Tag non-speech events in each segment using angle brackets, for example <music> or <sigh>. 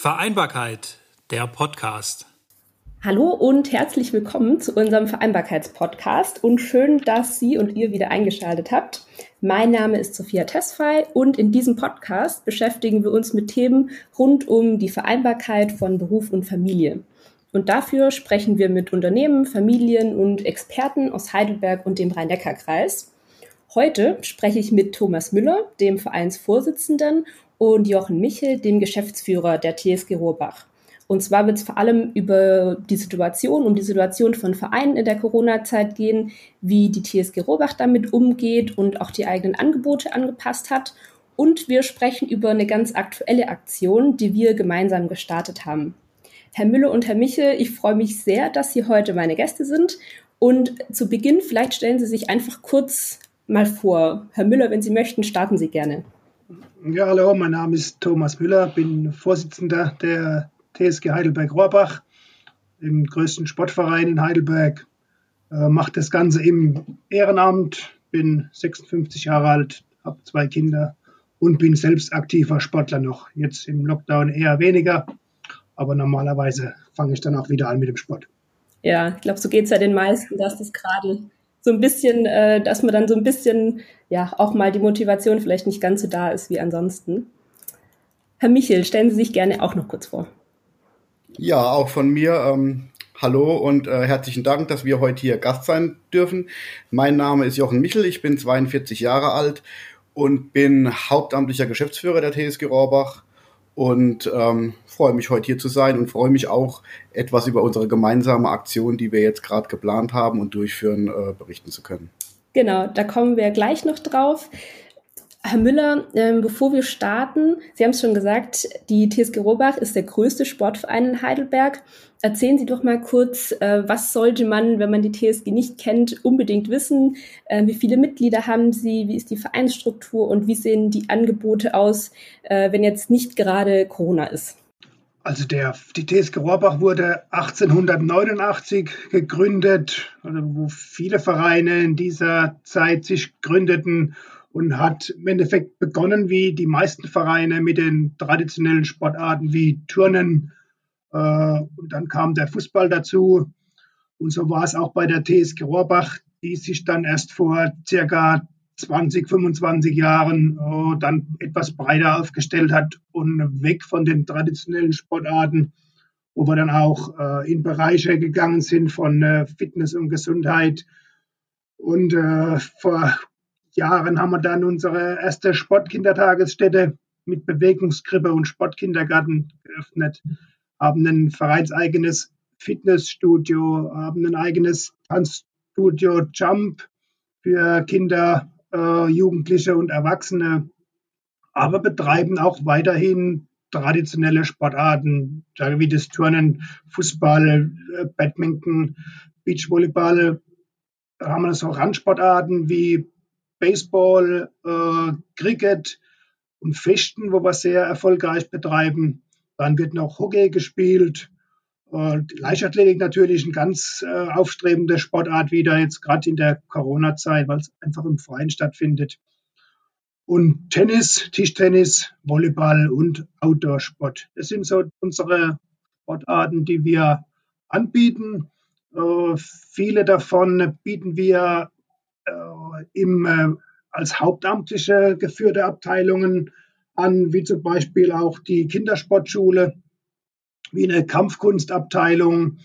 Vereinbarkeit, der Podcast. Hallo und herzlich willkommen zu unserem Vereinbarkeitspodcast und schön, dass Sie und ihr wieder eingeschaltet habt. Mein Name ist Sophia Tesfay und in diesem Podcast beschäftigen wir uns mit Themen rund um die Vereinbarkeit von Beruf und Familie. Und dafür sprechen wir mit Unternehmen, Familien und Experten aus Heidelberg und dem Rhein-Neckar-Kreis. Heute spreche ich mit Thomas Müller, dem Vereinsvorsitzenden, und Jochen Michel, dem Geschäftsführer der TSG Rohrbach. Und zwar wird es vor allem über die Situation, um die Situation von Vereinen in der Corona-Zeit gehen, wie die TSG Rohrbach damit umgeht und auch die eigenen Angebote angepasst hat. Und wir sprechen über eine ganz aktuelle Aktion, die wir gemeinsam gestartet haben. Herr Müller und Herr Michel, ich freue mich sehr, dass Sie heute meine Gäste sind. Und zu Beginn, vielleicht stellen Sie sich einfach kurz mal vor. Herr Müller, wenn Sie möchten, starten Sie gerne. Ja, hallo, mein Name ist Thomas Müller, bin Vorsitzender der TSG Heidelberg-Rohrbach, dem größten Sportverein in Heidelberg. Äh, mache das Ganze im Ehrenamt, bin 56 Jahre alt, habe zwei Kinder und bin selbst aktiver Sportler noch. Jetzt im Lockdown eher weniger, aber normalerweise fange ich dann auch wieder an mit dem Sport. Ja, ich glaube, so geht es ja den meisten, dass das gerade so ein bisschen, äh, dass man dann so ein bisschen, ja, auch mal die Motivation vielleicht nicht ganz so da ist wie ansonsten. Herr Michel, stellen Sie sich gerne auch noch kurz vor. Ja, auch von mir. Ähm, hallo und äh, herzlichen Dank, dass wir heute hier Gast sein dürfen. Mein Name ist Jochen Michel, ich bin 42 Jahre alt und bin hauptamtlicher Geschäftsführer der TSG Rohrbach und ähm, freue mich heute hier zu sein und freue mich auch etwas über unsere gemeinsame Aktion, die wir jetzt gerade geplant haben und durchführen, äh, berichten zu können. Genau, da kommen wir gleich noch drauf. Herr Müller, ähm, bevor wir starten, Sie haben es schon gesagt, die TSG Robach ist der größte Sportverein in Heidelberg. Erzählen Sie doch mal kurz, äh, was sollte man, wenn man die TSG nicht kennt, unbedingt wissen? Äh, wie viele Mitglieder haben Sie? Wie ist die Vereinsstruktur und wie sehen die Angebote aus, äh, wenn jetzt nicht gerade Corona ist? Also der, die TSG Rohrbach wurde 1889 gegründet, also wo viele Vereine in dieser Zeit sich gründeten und hat im Endeffekt begonnen wie die meisten Vereine mit den traditionellen Sportarten wie Turnen und dann kam der Fußball dazu. Und so war es auch bei der TSG Rohrbach, die sich dann erst vor circa 20, 25 Jahren äh, dann etwas breiter aufgestellt hat und weg von den traditionellen Sportarten, wo wir dann auch äh, in Bereiche gegangen sind von äh, Fitness und Gesundheit. Und äh, vor Jahren haben wir dann unsere erste Sportkindertagesstätte mit Bewegungskrippe und Sportkindergarten geöffnet, haben ein vereinseigenes Fitnessstudio, haben ein eigenes Tanzstudio Jump für Kinder, äh, Jugendliche und Erwachsene, aber betreiben auch weiterhin traditionelle Sportarten, wie das Turnen, Fußball, äh, Badminton, Beachvolleyball. Haben wir so Randsportarten wie Baseball, äh, Cricket und Fechten, wo wir sehr erfolgreich betreiben. Dann wird noch Hockey gespielt. Leichtathletik natürlich eine ganz äh, aufstrebende Sportart wieder, jetzt gerade in der Corona-Zeit, weil es einfach im Freien stattfindet. Und Tennis, Tischtennis, Volleyball und Outdoor-Sport. Das sind so unsere Sportarten, die wir anbieten. Äh, viele davon bieten wir äh, im, äh, als hauptamtliche geführte Abteilungen an, wie zum Beispiel auch die Kindersportschule, wie eine Kampfkunstabteilung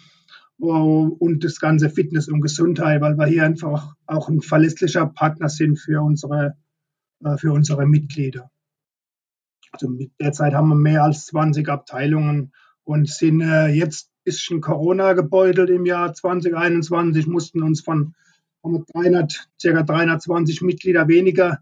äh, und das ganze Fitness und Gesundheit, weil wir hier einfach auch ein verlässlicher Partner sind für unsere, für unsere Mitglieder. Also derzeit haben wir mehr als 20 Abteilungen und sind jetzt ein bisschen Corona gebeutelt im Jahr 2021, mussten uns von haben wir 300, ca. 320 Mitglieder weniger.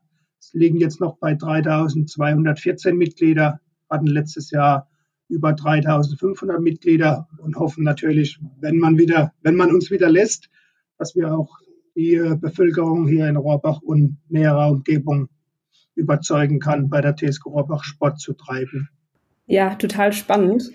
Liegen jetzt noch bei 3214 Mitglieder, hatten letztes Jahr über 3500 Mitglieder und hoffen natürlich, wenn man wieder, wenn man uns wieder lässt, dass wir auch die Bevölkerung hier in Rohrbach und näherer Umgebung überzeugen kann, bei der TSG Rohrbach Sport zu treiben. Ja, total spannend.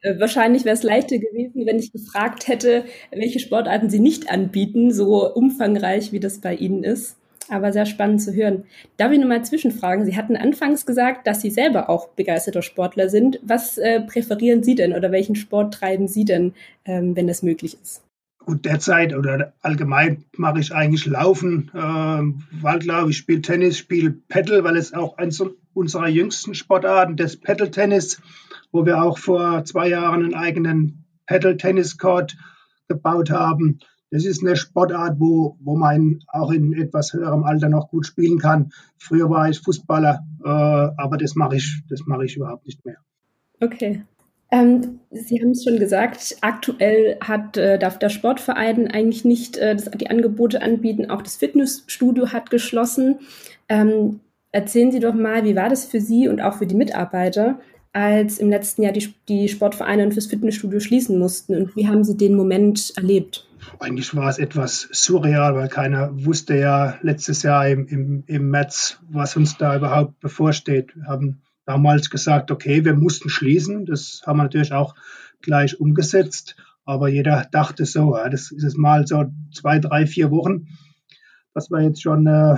Äh, wahrscheinlich wäre es leichter gewesen, wenn ich gefragt hätte, welche Sportarten Sie nicht anbieten, so umfangreich wie das bei Ihnen ist. Aber sehr spannend zu hören. Darf ich nochmal zwischenfragen? Sie hatten anfangs gesagt, dass Sie selber auch begeisterter Sportler sind. Was äh, präferieren Sie denn oder welchen Sport treiben Sie denn, ähm, wenn das möglich ist? Gut, derzeit oder allgemein mache ich eigentlich Laufen, äh, Waldlauf, ich spiele Tennis, spiele Paddle, weil es auch eines unserer jüngsten Sportarten, das Paddle-Tennis, wo wir auch vor zwei Jahren einen eigenen Paddle-Tennis-Court gebaut haben das ist eine Sportart, wo, wo man auch in etwas höherem Alter noch gut spielen kann. Früher war ich Fußballer, äh, aber das mache ich, das mache ich überhaupt nicht mehr. Okay. Ähm, Sie haben es schon gesagt, aktuell hat, äh, darf der Sportverein eigentlich nicht äh, das, die Angebote anbieten. Auch das Fitnessstudio hat geschlossen. Ähm, erzählen Sie doch mal, wie war das für Sie und auch für die Mitarbeiter, als im letzten Jahr die, die Sportvereine und fürs Fitnessstudio schließen mussten? Und wie haben Sie den Moment erlebt? Eigentlich war es etwas surreal, weil keiner wusste ja letztes Jahr im, im, im März, was uns da überhaupt bevorsteht. Wir haben damals gesagt, okay, wir mussten schließen. Das haben wir natürlich auch gleich umgesetzt. Aber jeder dachte so, ja, das ist es mal so zwei, drei, vier Wochen, dass wir jetzt schon äh,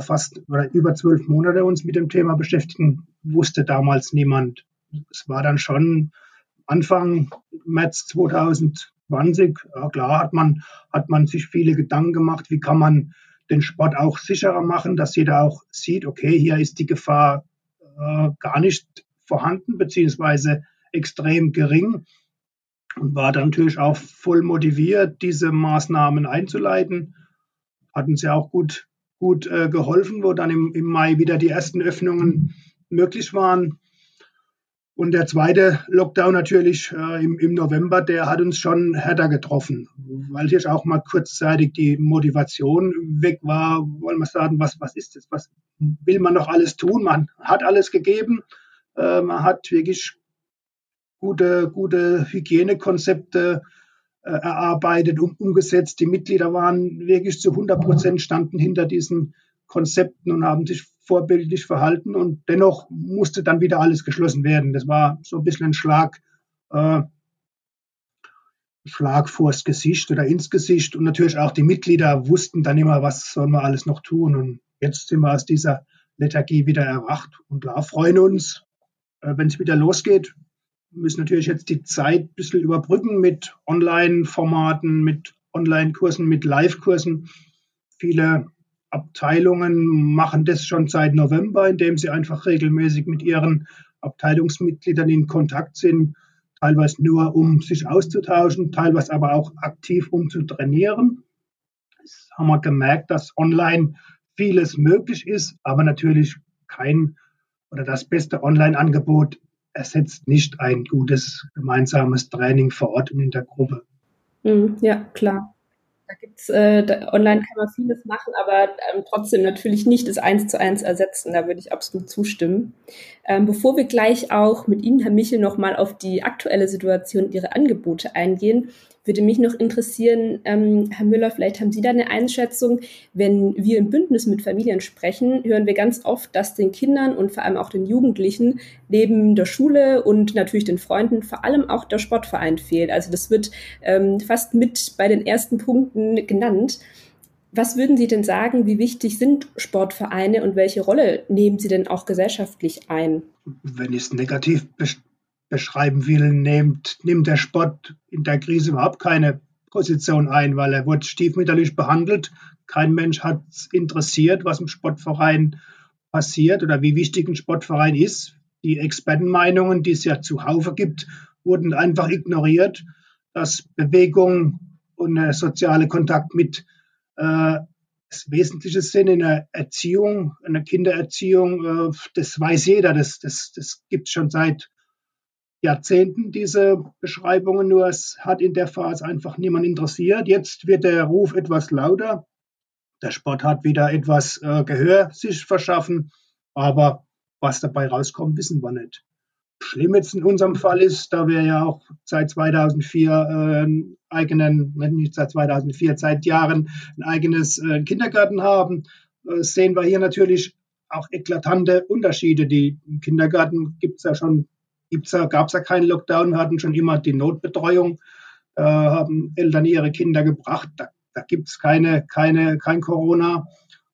fast oder über zwölf Monate uns mit dem Thema beschäftigen, wusste damals niemand. Es war dann schon Anfang März 2000 20. Ja, klar hat man, hat man sich viele Gedanken gemacht, wie kann man den Sport auch sicherer machen, dass jeder auch sieht, okay, hier ist die Gefahr äh, gar nicht vorhanden, beziehungsweise extrem gering. Und war dann natürlich auch voll motiviert, diese Maßnahmen einzuleiten. Hatten sie auch gut, gut äh, geholfen, wo dann im, im Mai wieder die ersten Öffnungen möglich waren. Und der zweite Lockdown natürlich äh, im, im, November, der hat uns schon härter getroffen, weil hier auch mal kurzzeitig die Motivation weg war. Wollen wir sagen, was, was ist das? Was will man noch alles tun? Man hat alles gegeben. Äh, man hat wirklich gute, gute Hygienekonzepte äh, erarbeitet und umgesetzt. Die Mitglieder waren wirklich zu 100 Prozent standen hinter diesen Konzepten und haben sich vorbildlich verhalten und dennoch musste dann wieder alles geschlossen werden. Das war so ein bisschen ein Schlag, äh, Schlag vors Gesicht oder ins Gesicht und natürlich auch die Mitglieder wussten dann immer, was sollen wir alles noch tun und jetzt sind wir aus dieser Lethargie wieder erwacht und klar freuen uns, äh, wenn es wieder losgeht. Wir müssen natürlich jetzt die Zeit ein bisschen überbrücken mit Online-Formaten, mit Online-Kursen, mit Live-Kursen. Viele Abteilungen machen das schon seit November, indem sie einfach regelmäßig mit ihren Abteilungsmitgliedern in Kontakt sind, teilweise nur um sich auszutauschen, teilweise aber auch aktiv um zu trainieren. Das haben wir gemerkt, dass online vieles möglich ist, aber natürlich kein oder das beste Online-Angebot ersetzt nicht ein gutes gemeinsames Training vor Ort und in der Gruppe. Mhm, ja, klar. Da gibt's äh, online kann man vieles machen, aber ähm, trotzdem natürlich nicht das eins zu eins ersetzen. Da würde ich absolut zustimmen. Ähm, bevor wir gleich auch mit Ihnen, Herr Michel, nochmal auf die aktuelle Situation Ihre Angebote eingehen, würde mich noch interessieren, ähm, Herr Müller, vielleicht haben Sie da eine Einschätzung. Wenn wir im Bündnis mit Familien sprechen, hören wir ganz oft, dass den Kindern und vor allem auch den Jugendlichen neben der Schule und natürlich den Freunden vor allem auch der Sportverein fehlt. Also das wird ähm, fast mit bei den ersten Punkten genannt. Was würden Sie denn sagen, wie wichtig sind Sportvereine und welche Rolle nehmen sie denn auch gesellschaftlich ein? Wenn ich es negativ beschreiben will, nimmt, nimmt der Sport in der Krise überhaupt keine Position ein, weil er wurde stiefmütterlich behandelt. Kein Mensch hat es interessiert, was im Sportverein passiert oder wie wichtig ein Sportverein ist. Die Expertenmeinungen, die es ja zuhauf gibt, wurden einfach ignoriert. Dass Bewegung und der soziale Kontakt mit äh, das Wesentliche sind in der Erziehung, in der Kindererziehung, äh, das weiß jeder, das, das, das gibt es schon seit Jahrzehnten diese Beschreibungen, nur es hat in der Phase einfach niemand interessiert. Jetzt wird der Ruf etwas lauter. Der Sport hat wieder etwas äh, Gehör sich verschaffen, aber was dabei rauskommt, wissen wir nicht. Schlimm jetzt in unserem Fall ist, da wir ja auch seit 2004 äh, eigenen, nicht seit 2004, seit Jahren ein eigenes äh, Kindergarten haben, äh, sehen wir hier natürlich auch eklatante Unterschiede. Die im Kindergarten gibt es ja schon ja, gab es ja keinen Lockdown, wir hatten schon immer die Notbetreuung, äh, haben Eltern ihre Kinder gebracht. Da, da gibt es keine, keine, kein Corona.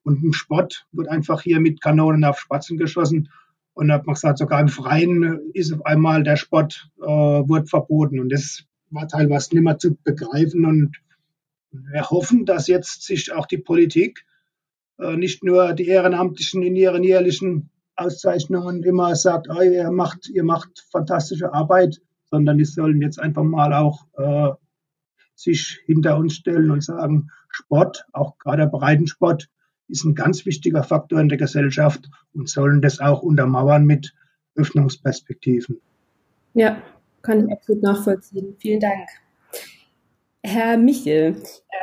Und im Sport wird einfach hier mit Kanonen auf Spatzen geschossen. Und da hat man gesagt, sogar im Freien ist auf einmal der Sport äh, wird verboten. Und das war teilweise nicht mehr zu begreifen. Und wir hoffen, dass jetzt sich auch die Politik äh, nicht nur die Ehrenamtlichen in ihren jährlichen Auszeichnungen immer sagt, oh, ihr macht, ihr macht fantastische Arbeit, sondern die sollen jetzt einfach mal auch äh, sich hinter uns stellen und sagen, Sport, auch gerade Breitensport, ist ein ganz wichtiger Faktor in der Gesellschaft und sollen das auch untermauern mit Öffnungsperspektiven. Ja, kann ich absolut nachvollziehen. Vielen Dank. Herr Michel,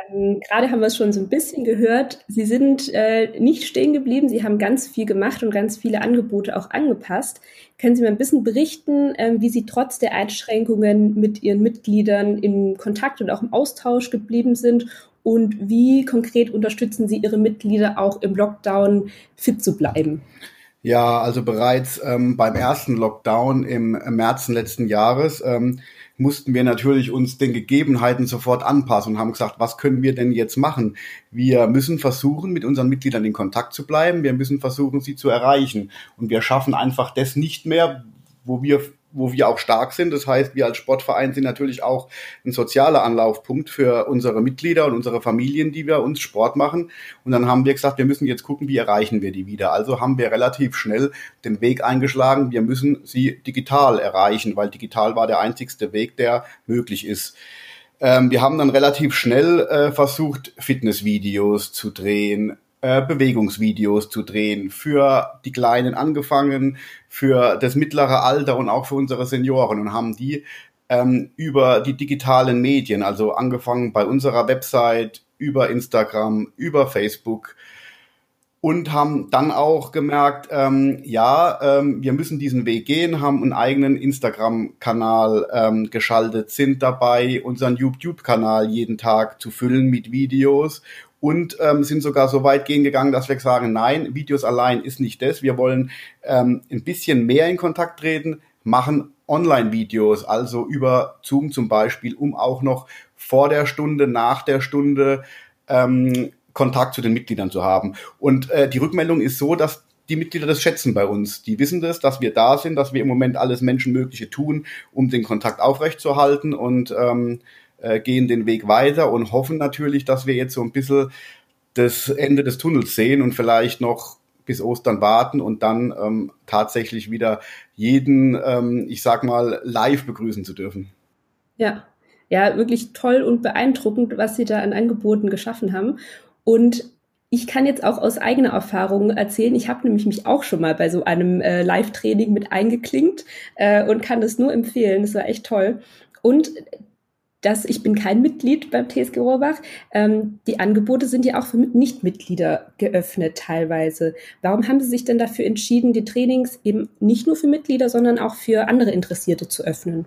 ähm, gerade haben wir es schon so ein bisschen gehört. Sie sind äh, nicht stehen geblieben. Sie haben ganz viel gemacht und ganz viele Angebote auch angepasst. Können Sie mir ein bisschen berichten, äh, wie Sie trotz der Einschränkungen mit Ihren Mitgliedern in Kontakt und auch im Austausch geblieben sind und wie konkret unterstützen Sie Ihre Mitglieder auch im Lockdown fit zu bleiben? Ja, also bereits ähm, beim ersten Lockdown im März letzten Jahres ähm, mussten wir natürlich uns den Gegebenheiten sofort anpassen und haben gesagt, was können wir denn jetzt machen? Wir müssen versuchen, mit unseren Mitgliedern in Kontakt zu bleiben. Wir müssen versuchen, sie zu erreichen. Und wir schaffen einfach das nicht mehr, wo wir wo wir auch stark sind. Das heißt, wir als Sportverein sind natürlich auch ein sozialer Anlaufpunkt für unsere Mitglieder und unsere Familien, die wir uns Sport machen. Und dann haben wir gesagt, wir müssen jetzt gucken, wie erreichen wir die wieder. Also haben wir relativ schnell den Weg eingeschlagen, wir müssen sie digital erreichen, weil digital war der einzigste Weg, der möglich ist ähm, wir haben dann relativ schnell äh, versucht, Fitnessvideos zu drehen, äh, Bewegungsvideos zu drehen, für die Kleinen angefangen, für das mittlere Alter und auch für unsere Senioren und haben die ähm, über die digitalen Medien, also angefangen bei unserer Website, über Instagram, über Facebook, und haben dann auch gemerkt, ähm, ja, ähm, wir müssen diesen Weg gehen, haben einen eigenen Instagram-Kanal ähm, geschaltet, sind dabei, unseren YouTube-Kanal jeden Tag zu füllen mit Videos und ähm, sind sogar so weit gehen gegangen, dass wir sagen, nein, Videos allein ist nicht das. Wir wollen ähm, ein bisschen mehr in Kontakt treten, machen Online-Videos, also über Zoom zum Beispiel, um auch noch vor der Stunde, nach der Stunde ähm, Kontakt zu den Mitgliedern zu haben. Und äh, die Rückmeldung ist so, dass die Mitglieder das schätzen bei uns. Die wissen das, dass wir da sind, dass wir im Moment alles Menschenmögliche tun, um den Kontakt aufrechtzuerhalten und ähm, äh, gehen den Weg weiter und hoffen natürlich, dass wir jetzt so ein bisschen das Ende des Tunnels sehen und vielleicht noch bis Ostern warten und dann ähm, tatsächlich wieder jeden, ähm, ich sag mal, live begrüßen zu dürfen. Ja, ja, wirklich toll und beeindruckend, was Sie da an Angeboten geschaffen haben. Und ich kann jetzt auch aus eigener Erfahrung erzählen, ich habe nämlich mich auch schon mal bei so einem äh, Live-Training mit eingeklinkt äh, und kann das nur empfehlen. Das war echt toll. Und dass ich bin kein Mitglied beim TSG Rohrbach. Ähm, die Angebote sind ja auch für Nichtmitglieder geöffnet teilweise. Warum haben Sie sich denn dafür entschieden, die Trainings eben nicht nur für Mitglieder, sondern auch für andere Interessierte zu öffnen?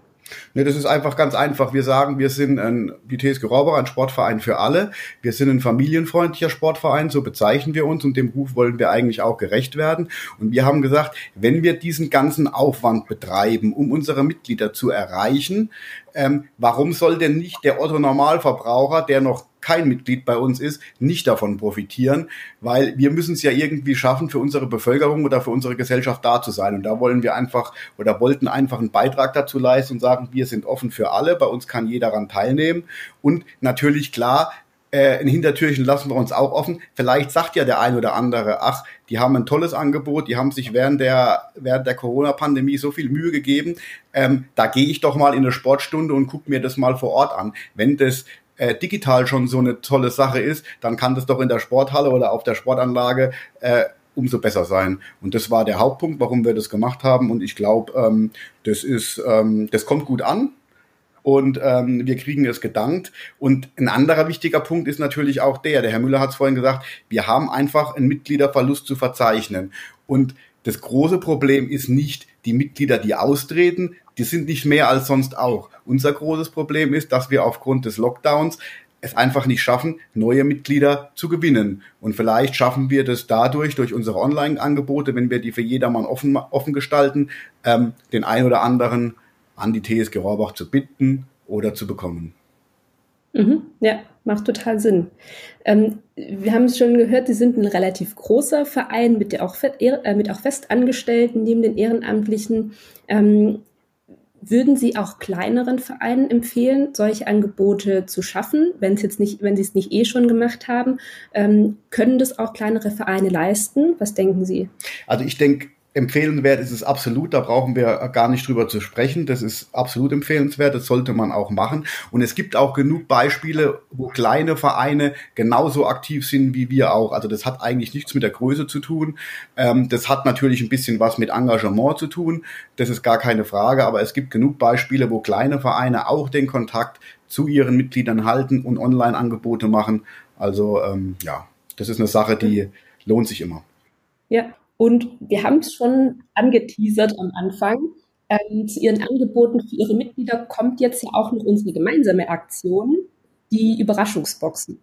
Ne, das ist einfach ganz einfach. Wir sagen, wir sind ein, die TSG Rohrbach, ein Sportverein für alle. Wir sind ein familienfreundlicher Sportverein, so bezeichnen wir uns und dem Ruf wollen wir eigentlich auch gerecht werden. Und wir haben gesagt, wenn wir diesen ganzen Aufwand betreiben, um unsere Mitglieder zu erreichen, ähm, warum soll denn nicht der Otto Normalverbraucher, der noch kein Mitglied bei uns ist, nicht davon profitieren, weil wir müssen es ja irgendwie schaffen, für unsere Bevölkerung oder für unsere Gesellschaft da zu sein. Und da wollen wir einfach oder wollten einfach einen Beitrag dazu leisten und sagen, wir sind offen für alle, bei uns kann jeder daran teilnehmen. Und natürlich klar, äh, ein Hintertürchen lassen wir uns auch offen. Vielleicht sagt ja der ein oder andere, ach, die haben ein tolles Angebot, die haben sich während der, während der Corona-Pandemie so viel Mühe gegeben. Ähm, da gehe ich doch mal in eine Sportstunde und gucke mir das mal vor Ort an. Wenn das äh, digital schon so eine tolle Sache ist, dann kann das doch in der Sporthalle oder auf der Sportanlage äh, umso besser sein. Und das war der Hauptpunkt, warum wir das gemacht haben. Und ich glaube, ähm, das ist, ähm, das kommt gut an. Und ähm, wir kriegen es gedankt. Und ein anderer wichtiger Punkt ist natürlich auch der, der Herr Müller hat es vorhin gesagt, wir haben einfach einen Mitgliederverlust zu verzeichnen. Und das große Problem ist nicht die Mitglieder, die austreten, die sind nicht mehr als sonst auch. Unser großes Problem ist, dass wir aufgrund des Lockdowns es einfach nicht schaffen, neue Mitglieder zu gewinnen. Und vielleicht schaffen wir das dadurch, durch unsere Online-Angebote, wenn wir die für jedermann offen, offen gestalten, ähm, den ein oder anderen an die TSG Rohrbach zu bitten oder zu bekommen. Mhm, ja, macht total Sinn. Ähm, wir haben es schon gehört, Sie sind ein relativ großer Verein mit, auch, äh, mit auch Festangestellten neben den Ehrenamtlichen. Ähm, würden Sie auch kleineren Vereinen empfehlen, solche Angebote zu schaffen, wenn es nicht, wenn Sie es nicht eh schon gemacht haben? Ähm, können das auch kleinere Vereine leisten? Was denken Sie? Also ich denke, empfehlenswert ist es absolut, da brauchen wir gar nicht drüber zu sprechen. Das ist absolut empfehlenswert, das sollte man auch machen. Und es gibt auch genug Beispiele, wo kleine Vereine genauso aktiv sind wie wir auch. Also das hat eigentlich nichts mit der Größe zu tun. Ähm, das hat natürlich ein bisschen was mit Engagement zu tun. Das ist gar keine Frage, aber es gibt genug Beispiele, wo kleine Vereine auch den Kontakt zu ihren Mitgliedern halten und Online-Angebote machen. Also ähm, ja, das ist eine Sache, die lohnt sich immer. Ja, und wir haben es schon angeteasert am Anfang. Ähm, zu Ihren Angeboten für Ihre Mitglieder kommt jetzt ja auch noch unsere gemeinsame Aktion, die Überraschungsboxen.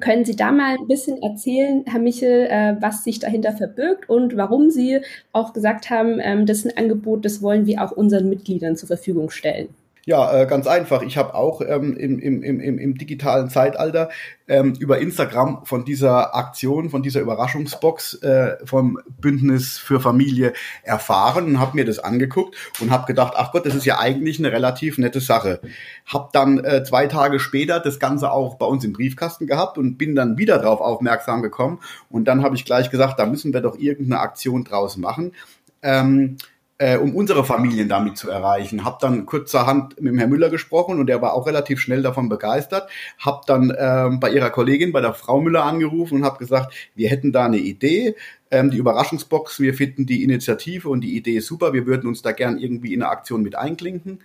Können Sie da mal ein bisschen erzählen, Herr Michel, äh, was sich dahinter verbirgt und warum Sie auch gesagt haben, ähm, das ist ein Angebot, das wollen wir auch unseren Mitgliedern zur Verfügung stellen? Ja, äh, ganz einfach. Ich habe auch ähm, im, im, im, im digitalen Zeitalter ähm, über Instagram von dieser Aktion, von dieser Überraschungsbox äh, vom Bündnis für Familie erfahren und habe mir das angeguckt und habe gedacht, ach Gott, das ist ja eigentlich eine relativ nette Sache. Hab dann äh, zwei Tage später das Ganze auch bei uns im Briefkasten gehabt und bin dann wieder darauf aufmerksam gekommen und dann habe ich gleich gesagt, da müssen wir doch irgendeine Aktion draus machen. Ähm, äh, um unsere Familien damit zu erreichen. Hab dann kurzerhand mit dem Herrn Müller gesprochen und der war auch relativ schnell davon begeistert. Hab dann ähm, bei ihrer Kollegin, bei der Frau Müller angerufen und habe gesagt, wir hätten da eine Idee, ähm, die Überraschungsbox, wir finden die Initiative und die Idee super, wir würden uns da gern irgendwie in eine Aktion mit einklinken.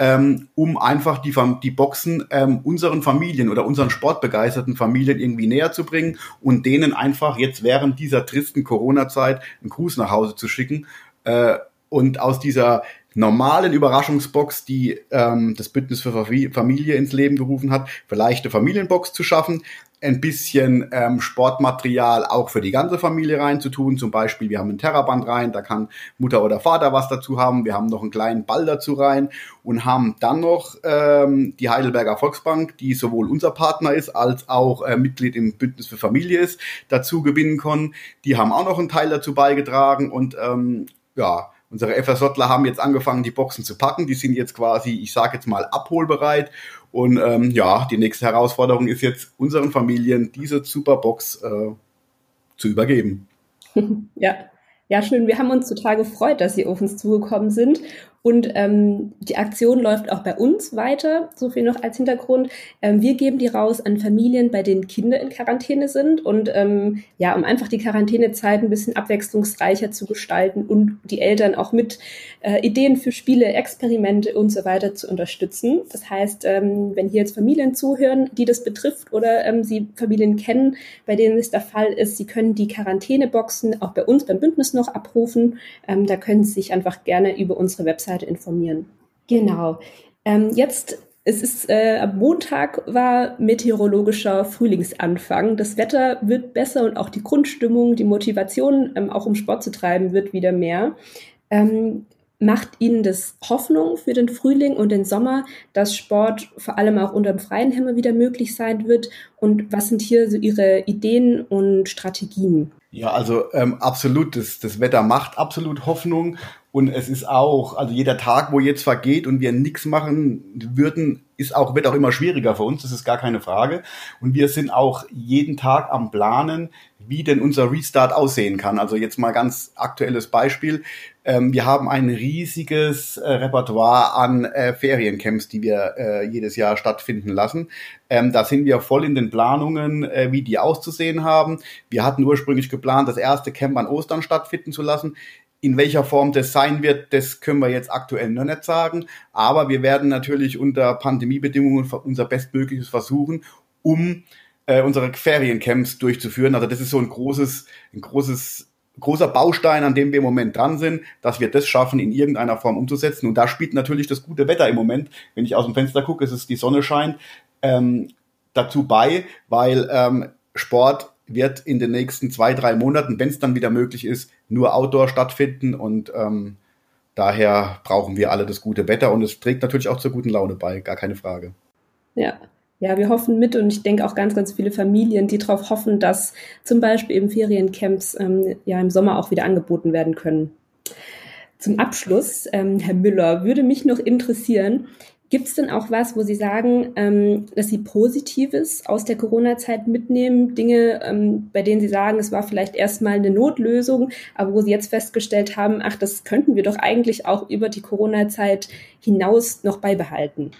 Ähm, um einfach die, die Boxen ähm, unseren Familien oder unseren sportbegeisterten Familien irgendwie näher zu bringen und denen einfach jetzt während dieser tristen Corona-Zeit einen Gruß nach Hause zu schicken. Äh, und aus dieser normalen Überraschungsbox, die ähm, das Bündnis für Familie ins Leben gerufen hat, vielleicht eine Familienbox zu schaffen, ein bisschen ähm, Sportmaterial auch für die ganze Familie reinzutun. Zum Beispiel, wir haben ein Terraband rein, da kann Mutter oder Vater was dazu haben. Wir haben noch einen kleinen Ball dazu rein und haben dann noch ähm, die Heidelberger Volksbank, die sowohl unser Partner ist als auch äh, Mitglied im Bündnis für Familie ist, dazu gewinnen können. Die haben auch noch einen Teil dazu beigetragen und ähm, ja, Unsere FSJler haben jetzt angefangen, die Boxen zu packen. Die sind jetzt quasi, ich sage jetzt mal, abholbereit. Und ähm, ja, die nächste Herausforderung ist jetzt, unseren Familien diese Superbox äh, zu übergeben. <laughs> Ja, ja, schön. Wir haben uns total gefreut, dass Sie auf uns zugekommen sind. Und ähm, die Aktion läuft auch bei uns weiter. So viel noch als Hintergrund. Ähm, wir geben die raus an Familien, bei denen Kinder in Quarantäne sind. Und ähm, ja, um einfach die Quarantänezeit ein bisschen abwechslungsreicher zu gestalten und die Eltern auch mit äh, Ideen für Spiele, Experimente und so weiter zu unterstützen. Das heißt, ähm, wenn hier jetzt Familien zuhören, die das betrifft oder ähm, sie Familien kennen, bei denen es der Fall ist, sie können die Quarantäneboxen auch bei uns beim Bündnis noch abrufen. Ähm, da können sie sich einfach gerne über unsere Website Webseite informieren. Genau. Ähm, jetzt es ist äh, am Montag war meteorologischer Frühlingsanfang. Das Wetter wird besser und auch die Grundstimmung, die Motivation, ähm, auch um Sport zu treiben, wird wieder mehr. Ähm, macht Ihnen das Hoffnung für den Frühling und den Sommer, dass Sport vor allem auch unter dem freien Himmel wieder möglich sein wird? Und was sind hier so Ihre Ideen und Strategien? Ja, also ähm, absolut. Das, das Wetter macht absolut Hoffnung. Und es ist auch, also jeder Tag, wo jetzt vergeht und wir nichts machen würden, ist auch, wird auch immer schwieriger für uns, das ist gar keine Frage. Und wir sind auch jeden Tag am Planen, wie denn unser Restart aussehen kann. Also jetzt mal ganz aktuelles Beispiel. Ähm, wir haben ein riesiges äh, Repertoire an äh, Feriencamps, die wir äh, jedes Jahr stattfinden lassen. Ähm, da sind wir voll in den Planungen, wie die auszusehen haben. Wir hatten ursprünglich geplant, das erste Camp an Ostern stattfinden zu lassen. In welcher Form das sein wird, das können wir jetzt aktuell noch nicht sagen. Aber wir werden natürlich unter Pandemiebedingungen unser Bestmögliches versuchen, um äh, unsere Feriencamps durchzuführen. Also das ist so ein großes, ein großes, großer Baustein, an dem wir im Moment dran sind, dass wir das schaffen, in irgendeiner Form umzusetzen. Und da spielt natürlich das gute Wetter im Moment, wenn ich aus dem Fenster gucke, es ist die Sonne scheint, ähm, dazu bei, weil ähm, Sport wird in den nächsten zwei, drei Monaten, wenn es dann wieder möglich ist, nur Outdoor stattfinden und ähm, daher brauchen wir alle das gute Wetter und es trägt natürlich auch zur guten Laune bei, gar keine Frage. Ja, Ja, wir hoffen mit und ich denke auch ganz, ganz viele Familien, die darauf hoffen, dass zum Beispiel eben Feriencamps ähm, ja im Sommer auch wieder angeboten werden können. Zum Abschluss, ähm, Herr Müller, würde mich noch interessieren, gibt es denn auch was, wo Sie sagen, ähm, dass Sie Positives aus der Corona-Zeit mitnehmen? Dinge, ähm, bei denen Sie sagen, es war vielleicht erstmal eine Notlösung, aber wo Sie jetzt festgestellt haben, ach, das könnten wir doch eigentlich auch über die Corona-Zeit hinaus noch beibehalten?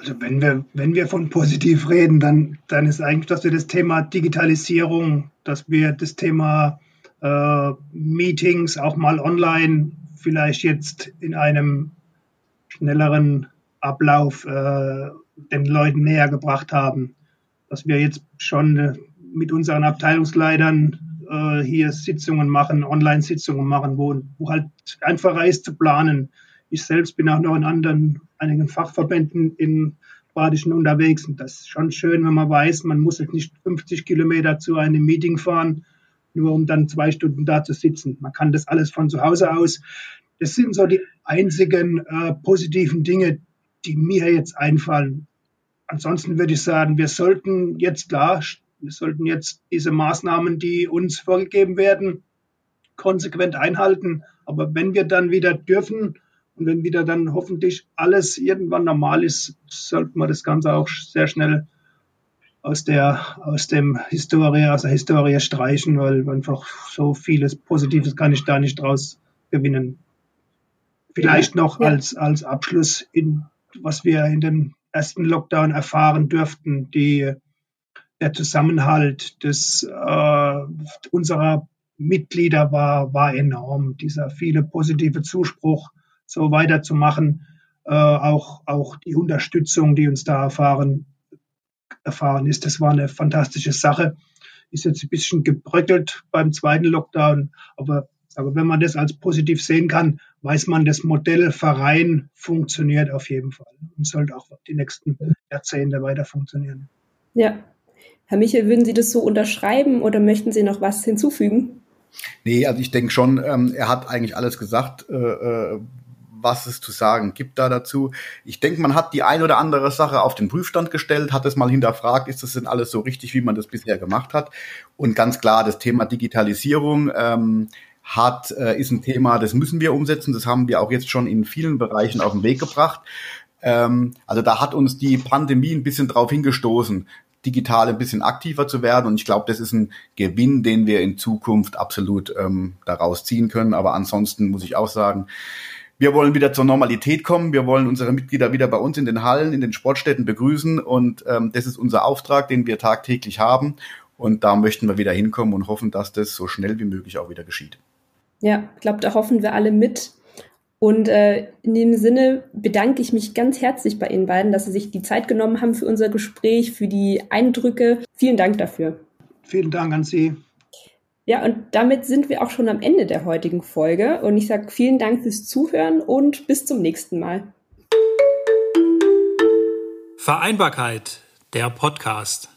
Also wenn wir, wenn wir von positiv reden, dann, dann ist eigentlich, dass wir das Thema Digitalisierung, dass wir das Thema äh, Meetings auch mal online vielleicht jetzt in einem schnelleren Ablauf äh, den Leuten näher gebracht haben. Dass wir jetzt schon äh, mit unseren Abteilungsleitern äh, hier Sitzungen machen, Online-Sitzungen machen, wo, wo halt einfacher ist zu planen. Ich selbst bin auch noch in anderen einigen Fachverbänden in Badischen unterwegs. Und das ist schon schön, wenn man weiß, man muss jetzt nicht 50 Kilometer zu einem Meeting fahren, nur um dann zwei Stunden da zu sitzen. Man kann das alles von zu Hause aus. Das sind so die einzigen äh, positiven Dinge, die mir jetzt einfallen. Ansonsten würde ich sagen, wir sollten jetzt klar, wir sollten jetzt diese Maßnahmen, die uns vorgegeben werden, konsequent einhalten. Aber wenn wir dann wieder dürfen, und wenn wieder dann hoffentlich alles irgendwann normal ist, sollte man das Ganze auch sehr schnell aus der, aus dem Historie, aus der Historie streichen, weil einfach so vieles Positives kann ich da nicht draus gewinnen. Vielleicht noch ja. als, als Abschluss in, was wir in dem ersten Lockdown erfahren dürften, die, der Zusammenhalt des, äh, unserer Mitglieder war, war enorm. Dieser viele positive Zuspruch, so weiterzumachen. Äh, auch, auch die Unterstützung, die uns da erfahren, erfahren ist, das war eine fantastische Sache. Ist jetzt ein bisschen gebröckelt beim zweiten Lockdown, aber, aber wenn man das als positiv sehen kann, weiß man, das Modell Verein funktioniert auf jeden Fall und sollte auch die nächsten Jahrzehnte weiter funktionieren. Ja. Herr Michel, würden Sie das so unterschreiben oder möchten Sie noch was hinzufügen? Nee, also ich denke schon, ähm, er hat eigentlich alles gesagt, äh, äh was es zu sagen gibt da dazu. Ich denke, man hat die ein oder andere Sache auf den Prüfstand gestellt, hat es mal hinterfragt, ist das denn alles so richtig, wie man das bisher gemacht hat? Und ganz klar, das Thema Digitalisierung ähm, hat, äh, ist ein Thema, das müssen wir umsetzen. Das haben wir auch jetzt schon in vielen Bereichen auf den Weg gebracht. Ähm, also da hat uns die Pandemie ein bisschen drauf hingestoßen, digital ein bisschen aktiver zu werden. Und ich glaube, das ist ein Gewinn, den wir in Zukunft absolut ähm, daraus ziehen können. Aber ansonsten muss ich auch sagen, wir wollen wieder zur Normalität kommen. Wir wollen unsere Mitglieder wieder bei uns in den Hallen, in den Sportstätten begrüßen. Und ähm, das ist unser Auftrag, den wir tagtäglich haben. Und da möchten wir wieder hinkommen und hoffen, dass das so schnell wie möglich auch wieder geschieht. Ja, ich glaube, da hoffen wir alle mit. Und äh, in dem Sinne bedanke ich mich ganz herzlich bei Ihnen beiden, dass Sie sich die Zeit genommen haben für unser Gespräch, für die Eindrücke. Vielen Dank dafür. Vielen Dank an Sie. Ja, und damit sind wir auch schon am Ende der heutigen Folge. Und ich sage vielen Dank fürs Zuhören und bis zum nächsten Mal. Vereinbarkeit, der Podcast.